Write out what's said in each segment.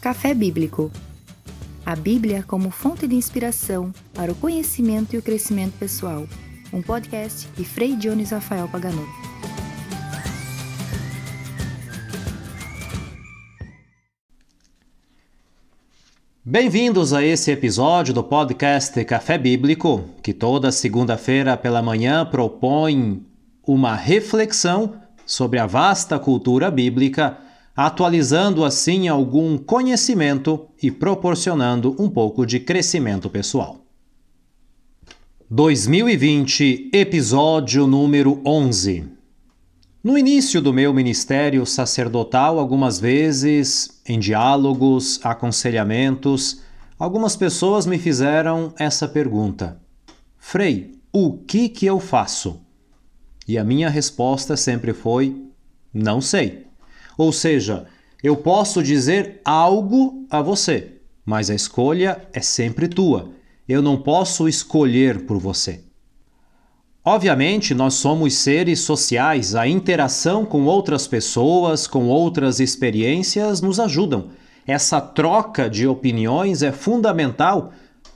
Café Bíblico. A Bíblia como fonte de inspiração para o conhecimento e o crescimento pessoal. Um podcast de Frei Dionis Rafael Paganotto. Bem-vindos a esse episódio do podcast Café Bíblico, que toda segunda-feira pela manhã propõe uma reflexão sobre a vasta cultura bíblica, atualizando assim algum conhecimento e proporcionando um pouco de crescimento pessoal. 2020, episódio número 11. No início do meu ministério sacerdotal, algumas vezes, em diálogos, aconselhamentos, algumas pessoas me fizeram essa pergunta: Frei, o que que eu faço? E a minha resposta sempre foi: não sei. Ou seja, eu posso dizer algo a você, mas a escolha é sempre tua. Eu não posso escolher por você. Obviamente, nós somos seres sociais, a interação com outras pessoas, com outras experiências nos ajudam. Essa troca de opiniões é fundamental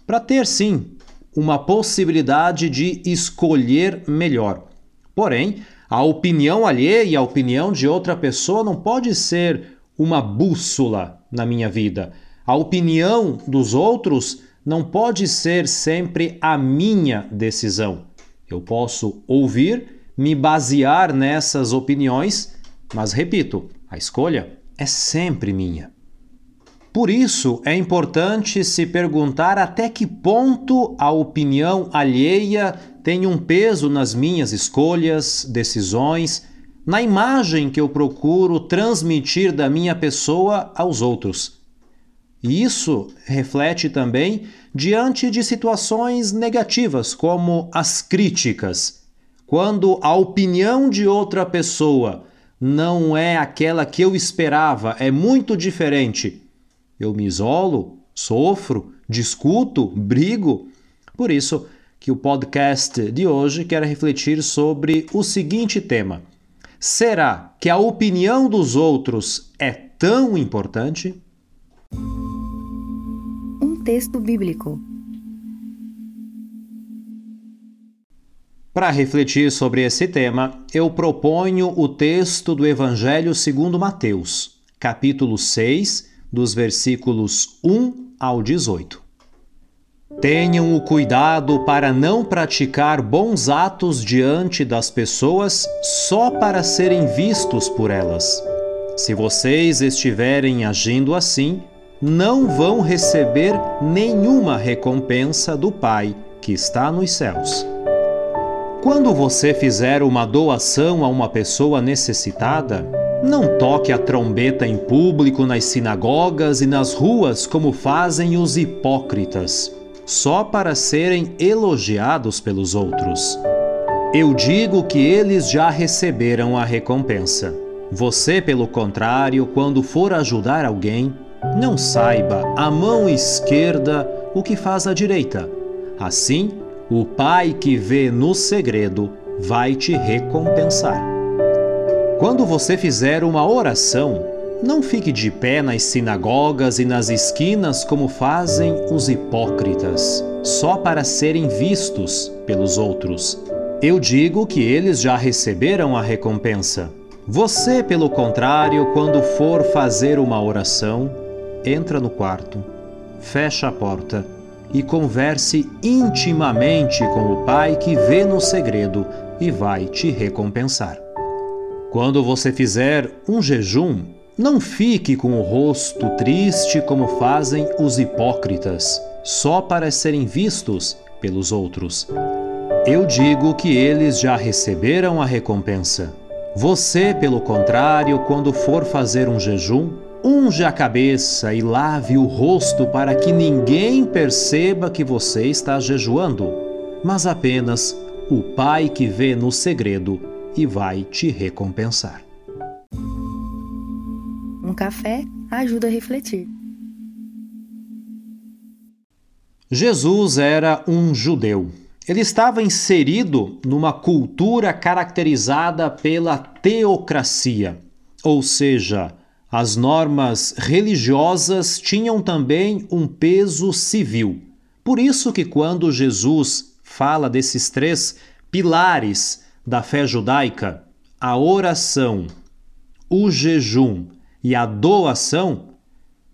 para ter sim uma possibilidade de escolher melhor. Porém, a opinião alheia e a opinião de outra pessoa não pode ser uma bússola na minha vida. A opinião dos outros não pode ser sempre a minha decisão. Eu posso ouvir, me basear nessas opiniões, mas repito, a escolha é sempre minha. Por isso, é importante se perguntar até que ponto a opinião alheia tem um peso nas minhas escolhas, decisões, na imagem que eu procuro transmitir da minha pessoa aos outros. Isso reflete também diante de situações negativas, como as críticas. Quando a opinião de outra pessoa não é aquela que eu esperava, é muito diferente eu me isolo, sofro, discuto, brigo. Por isso que o podcast de hoje quer refletir sobre o seguinte tema: Será que a opinião dos outros é tão importante? Um texto bíblico. Para refletir sobre esse tema, eu proponho o texto do Evangelho segundo Mateus, capítulo 6, dos versículos 1 ao 18. Tenham o cuidado para não praticar bons atos diante das pessoas só para serem vistos por elas. Se vocês estiverem agindo assim, não vão receber nenhuma recompensa do Pai que está nos céus. Quando você fizer uma doação a uma pessoa necessitada, não toque a trombeta em público nas sinagogas e nas ruas como fazem os hipócritas, só para serem elogiados pelos outros. Eu digo que eles já receberam a recompensa. Você, pelo contrário, quando for ajudar alguém, não saiba a mão esquerda o que faz a direita. Assim, o Pai que vê no segredo vai te recompensar. Quando você fizer uma oração, não fique de pé nas sinagogas e nas esquinas como fazem os hipócritas, só para serem vistos pelos outros. Eu digo que eles já receberam a recompensa. Você, pelo contrário, quando for fazer uma oração, entra no quarto, fecha a porta e converse intimamente com o Pai que vê no segredo e vai te recompensar. Quando você fizer um jejum, não fique com o rosto triste como fazem os hipócritas, só para serem vistos pelos outros. Eu digo que eles já receberam a recompensa. Você, pelo contrário, quando for fazer um jejum, unge a cabeça e lave o rosto para que ninguém perceba que você está jejuando, mas apenas o Pai que vê no segredo e vai te recompensar. Um café ajuda a refletir. Jesus era um judeu. Ele estava inserido numa cultura caracterizada pela teocracia, ou seja, as normas religiosas tinham também um peso civil. Por isso que quando Jesus fala desses três pilares da fé judaica, a oração, o jejum e a doação,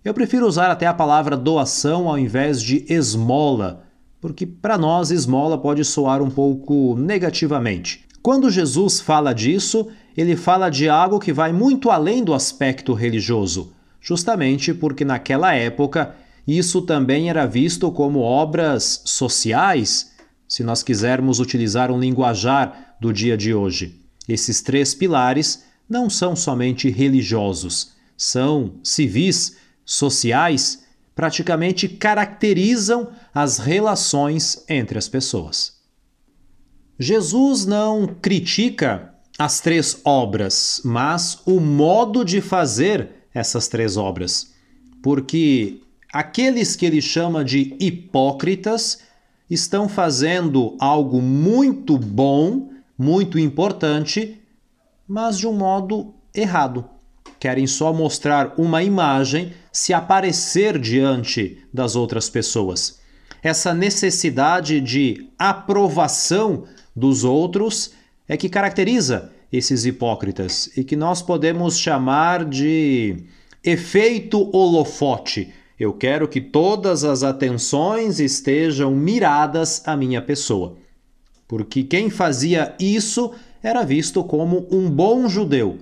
eu prefiro usar até a palavra doação ao invés de esmola, porque para nós esmola pode soar um pouco negativamente. Quando Jesus fala disso, ele fala de algo que vai muito além do aspecto religioso, justamente porque naquela época isso também era visto como obras sociais, se nós quisermos utilizar um linguajar do dia de hoje. Esses três pilares não são somente religiosos, são civis, sociais, praticamente caracterizam as relações entre as pessoas. Jesus não critica as três obras, mas o modo de fazer essas três obras. Porque aqueles que ele chama de hipócritas estão fazendo algo muito bom, muito importante, mas de um modo errado querem só mostrar uma imagem, se aparecer diante das outras pessoas. Essa necessidade de aprovação dos outros é que caracteriza esses hipócritas e que nós podemos chamar de efeito holofote. Eu quero que todas as atenções estejam miradas à minha pessoa. Porque quem fazia isso era visto como um bom judeu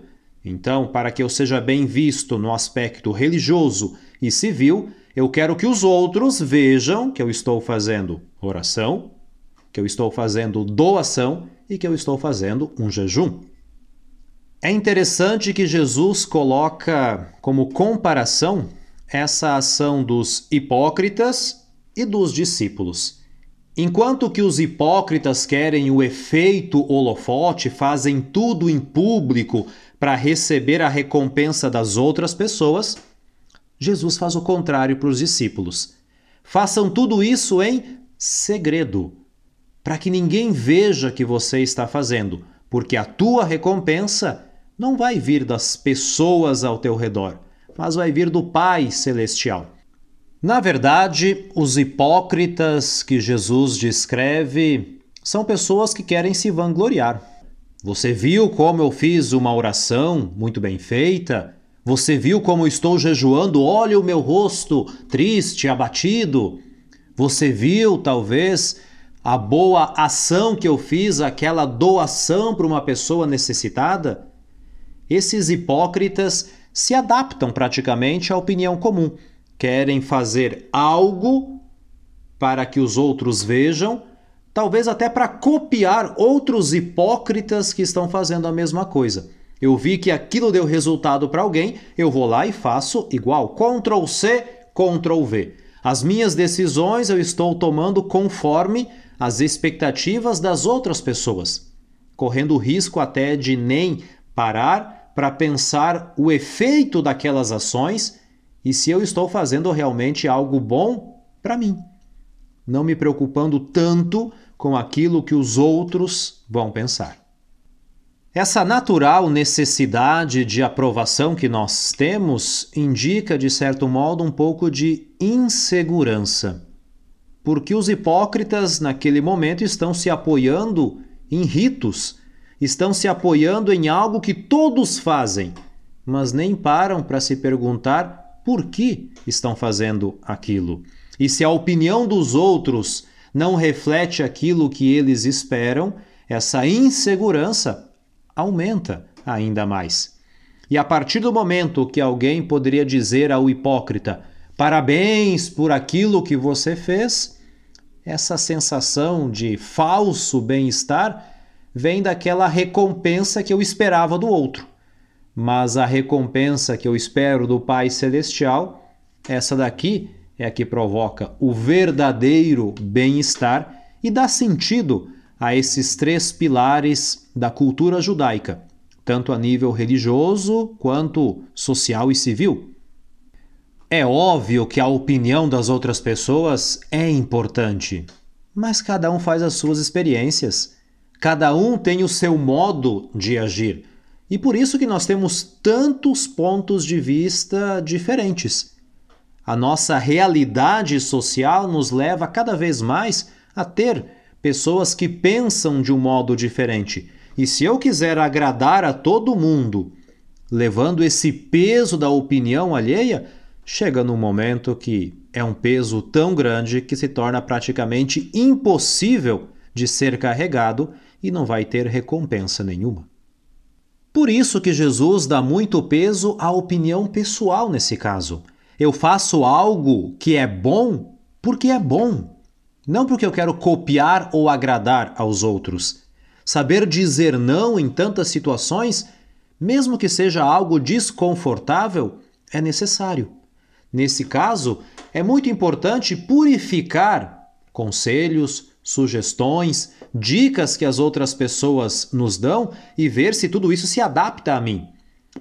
então, para que eu seja bem visto no aspecto religioso e civil, eu quero que os outros vejam que eu estou fazendo oração, que eu estou fazendo doação e que eu estou fazendo um jejum. É interessante que Jesus coloca como comparação essa ação dos hipócritas e dos discípulos. Enquanto que os hipócritas querem o efeito holofote, fazem tudo em público para receber a recompensa das outras pessoas, Jesus faz o contrário para os discípulos. Façam tudo isso em segredo, para que ninguém veja que você está fazendo, porque a tua recompensa não vai vir das pessoas ao teu redor, mas vai vir do Pai Celestial. Na verdade, os hipócritas que Jesus descreve são pessoas que querem se vangloriar. Você viu como eu fiz uma oração muito bem feita? Você viu como estou jejuando? Olha o meu rosto triste, abatido. Você viu, talvez, a boa ação que eu fiz, aquela doação para uma pessoa necessitada? Esses hipócritas se adaptam praticamente à opinião comum. Querem fazer algo para que os outros vejam talvez até para copiar outros hipócritas que estão fazendo a mesma coisa. Eu vi que aquilo deu resultado para alguém, eu vou lá e faço igual. Ctrl C, Ctrl V. As minhas decisões eu estou tomando conforme as expectativas das outras pessoas, correndo o risco até de nem parar para pensar o efeito daquelas ações e se eu estou fazendo realmente algo bom para mim, não me preocupando tanto com aquilo que os outros vão pensar. Essa natural necessidade de aprovação que nós temos indica, de certo modo, um pouco de insegurança. Porque os hipócritas, naquele momento, estão se apoiando em ritos, estão se apoiando em algo que todos fazem, mas nem param para se perguntar por que estão fazendo aquilo. E se a opinião dos outros não reflete aquilo que eles esperam, essa insegurança aumenta ainda mais. E a partir do momento que alguém poderia dizer ao hipócrita: parabéns por aquilo que você fez, essa sensação de falso bem-estar vem daquela recompensa que eu esperava do outro. Mas a recompensa que eu espero do Pai Celestial, essa daqui é a que provoca o verdadeiro bem-estar e dá sentido a esses três pilares da cultura judaica, tanto a nível religioso quanto social e civil. É óbvio que a opinião das outras pessoas é importante, mas cada um faz as suas experiências, cada um tem o seu modo de agir. E por isso que nós temos tantos pontos de vista diferentes. A nossa realidade social nos leva cada vez mais a ter pessoas que pensam de um modo diferente. E se eu quiser agradar a todo mundo, levando esse peso da opinião alheia, chega num momento que é um peso tão grande que se torna praticamente impossível de ser carregado e não vai ter recompensa nenhuma. Por isso que Jesus dá muito peso à opinião pessoal nesse caso. Eu faço algo que é bom porque é bom, não porque eu quero copiar ou agradar aos outros. Saber dizer não em tantas situações, mesmo que seja algo desconfortável, é necessário. Nesse caso, é muito importante purificar conselhos, sugestões, dicas que as outras pessoas nos dão e ver se tudo isso se adapta a mim.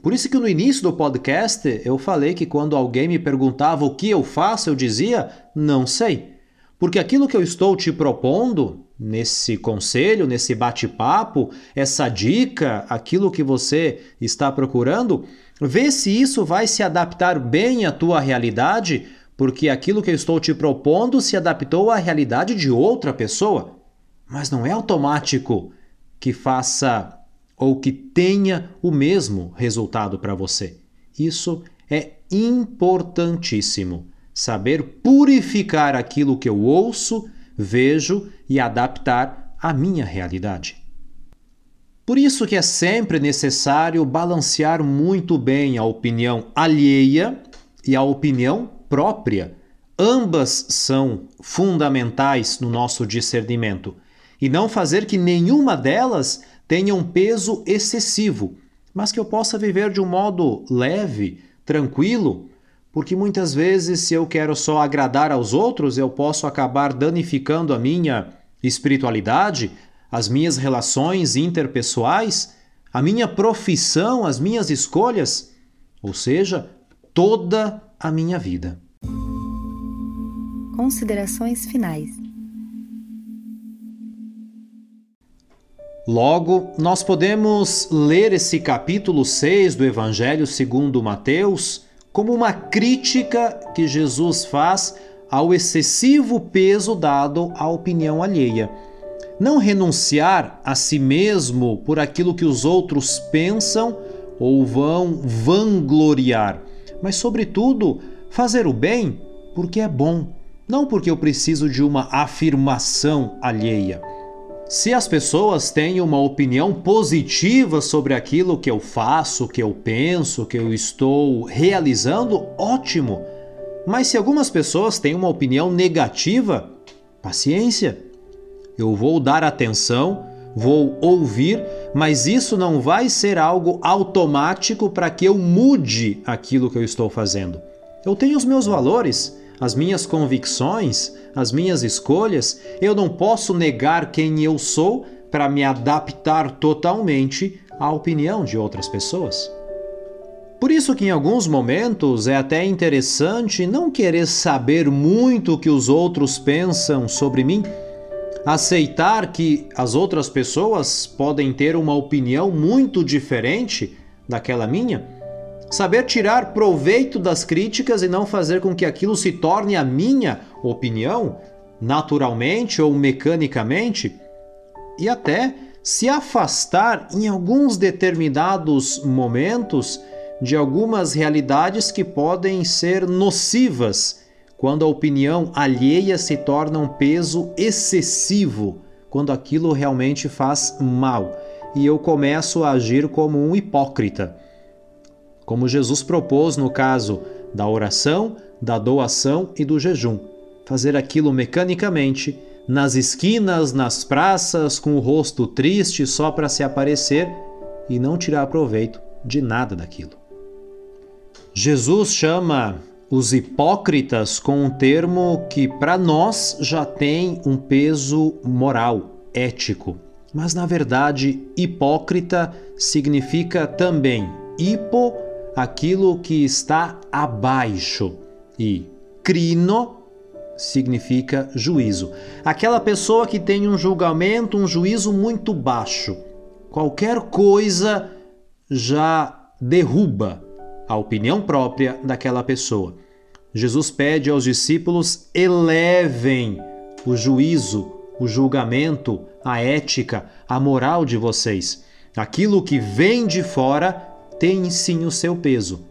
Por isso que no início do podcast eu falei que quando alguém me perguntava o que eu faço, eu dizia não sei. Porque aquilo que eu estou te propondo nesse conselho, nesse bate-papo, essa dica, aquilo que você está procurando, vê se isso vai se adaptar bem à tua realidade porque aquilo que eu estou te propondo se adaptou à realidade de outra pessoa. Mas não é automático que faça ou que tenha o mesmo resultado para você. Isso é importantíssimo. Saber purificar aquilo que eu ouço, vejo e adaptar à minha realidade. Por isso que é sempre necessário balancear muito bem a opinião alheia e a opinião própria, ambas são fundamentais no nosso discernimento, e não fazer que nenhuma delas tenha um peso excessivo, mas que eu possa viver de um modo leve, tranquilo, porque muitas vezes, se eu quero só agradar aos outros, eu posso acabar danificando a minha espiritualidade, as minhas relações interpessoais, a minha profissão, as minhas escolhas, ou seja, toda a minha vida. Considerações finais. Logo, nós podemos ler esse capítulo 6 do Evangelho segundo Mateus como uma crítica que Jesus faz ao excessivo peso dado à opinião alheia. Não renunciar a si mesmo por aquilo que os outros pensam ou vão vangloriar mas, sobretudo, fazer o bem porque é bom, não porque eu preciso de uma afirmação alheia. Se as pessoas têm uma opinião positiva sobre aquilo que eu faço, que eu penso, que eu estou realizando, ótimo. Mas se algumas pessoas têm uma opinião negativa, paciência. Eu vou dar atenção vou ouvir, mas isso não vai ser algo automático para que eu mude aquilo que eu estou fazendo. Eu tenho os meus valores, as minhas convicções, as minhas escolhas, eu não posso negar quem eu sou para me adaptar totalmente à opinião de outras pessoas. Por isso que em alguns momentos é até interessante não querer saber muito o que os outros pensam sobre mim, aceitar que as outras pessoas podem ter uma opinião muito diferente daquela minha, saber tirar proveito das críticas e não fazer com que aquilo se torne a minha opinião, naturalmente ou mecanicamente, e até se afastar em alguns determinados momentos de algumas realidades que podem ser nocivas quando a opinião alheia se torna um peso excessivo, quando aquilo realmente faz mal, e eu começo a agir como um hipócrita. Como Jesus propôs no caso da oração, da doação e do jejum, fazer aquilo mecanicamente, nas esquinas, nas praças, com o rosto triste só para se aparecer e não tirar proveito de nada daquilo. Jesus chama os hipócritas com um termo que para nós já tem um peso moral, ético. Mas na verdade, hipócrita significa também hipo, aquilo que está abaixo, e crino significa juízo. Aquela pessoa que tem um julgamento, um juízo muito baixo. Qualquer coisa já derruba a opinião própria daquela pessoa. Jesus pede aos discípulos elevem o juízo, o julgamento, a ética, a moral de vocês. Aquilo que vem de fora tem sim o seu peso,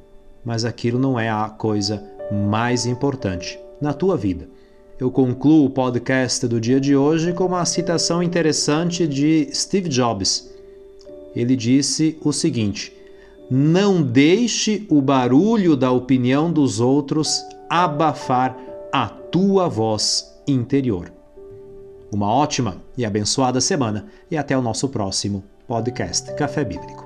mas aquilo não é a coisa mais importante na tua vida. Eu concluo o podcast do dia de hoje com uma citação interessante de Steve Jobs. Ele disse o seguinte: Não deixe o barulho da opinião dos outros abafar a tua voz interior. Uma ótima e abençoada semana e até o nosso próximo podcast Café Bíblico.